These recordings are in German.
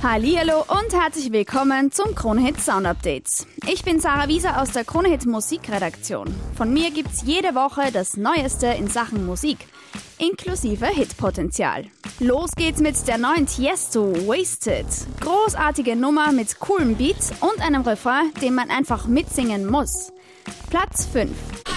Hallo und herzlich willkommen zum Kronehit Sound Updates. Ich bin Sarah Wieser aus der Kronehit Musikredaktion. Von mir gibt's jede Woche das Neueste in Sachen Musik, inklusive Hitpotenzial. Los geht's mit der neuen Tiesto Wasted. Großartige Nummer mit coolem Beat und einem Refrain, den man einfach mitsingen muss. Platz 5. Noch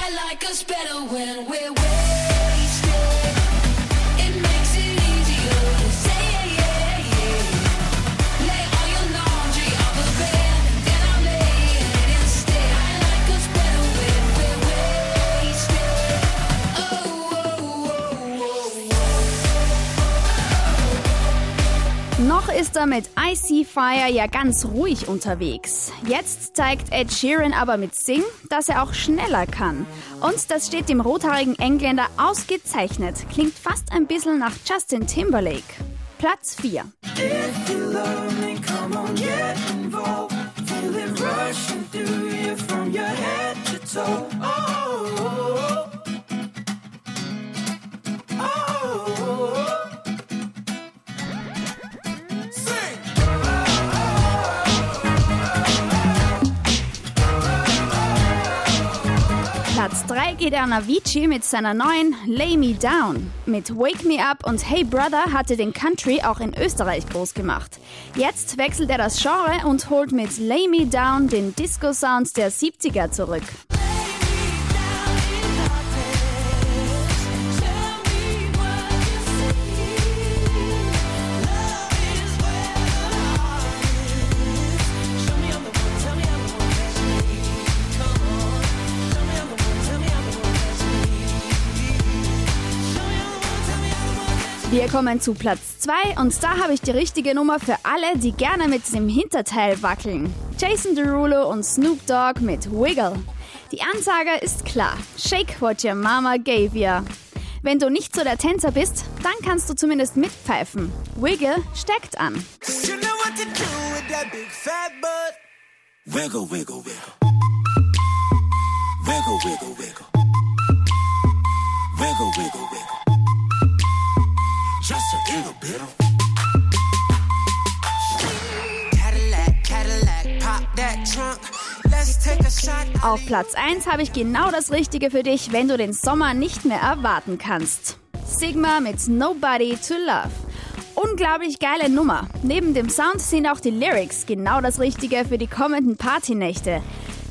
ist er mit Icy Fire ja ganz ruhig unterwegs. Jetzt zeigt Ed Sheeran aber mit Sing, dass er auch schneller kann. Und das steht dem rothaarigen Engländer ausgezeichnet. Klingt fast ein bisschen nach Justin Timberlake. Platz 4. Platz 3 geht an Avicii mit seiner neuen Lay Me Down. Mit Wake Me Up und Hey Brother hatte den Country auch in Österreich groß gemacht. Jetzt wechselt er das Genre und holt mit Lay Me Down den Disco-Sound der 70er zurück. Wir kommen zu Platz 2 und da habe ich die richtige Nummer für alle, die gerne mit dem Hinterteil wackeln. Jason Derulo und Snoop Dogg mit Wiggle. Die Ansage ist klar. Shake what your mama gave ya. Wenn du nicht so der Tänzer bist, dann kannst du zumindest mitpfeifen. Wiggle steckt an. You wiggle. Wiggle, wiggle, wiggle. Wiggle, Auf Platz 1 habe ich genau das Richtige für dich, wenn du den Sommer nicht mehr erwarten kannst. Sigma mit Nobody to Love. Unglaublich geile Nummer. Neben dem Sound sind auch die Lyrics genau das Richtige für die kommenden Partynächte.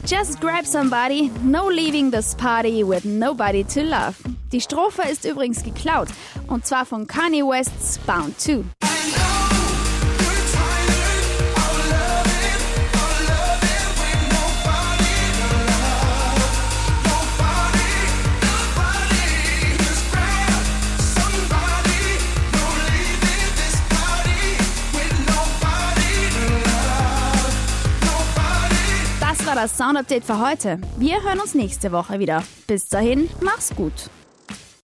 Just grab somebody, no leaving this party with nobody to love. Die Strophe ist übrigens geklaut und zwar von Kanye West's Bound 2. war das Sound Update für heute. Wir hören uns nächste Woche wieder. Bis dahin, mach's gut.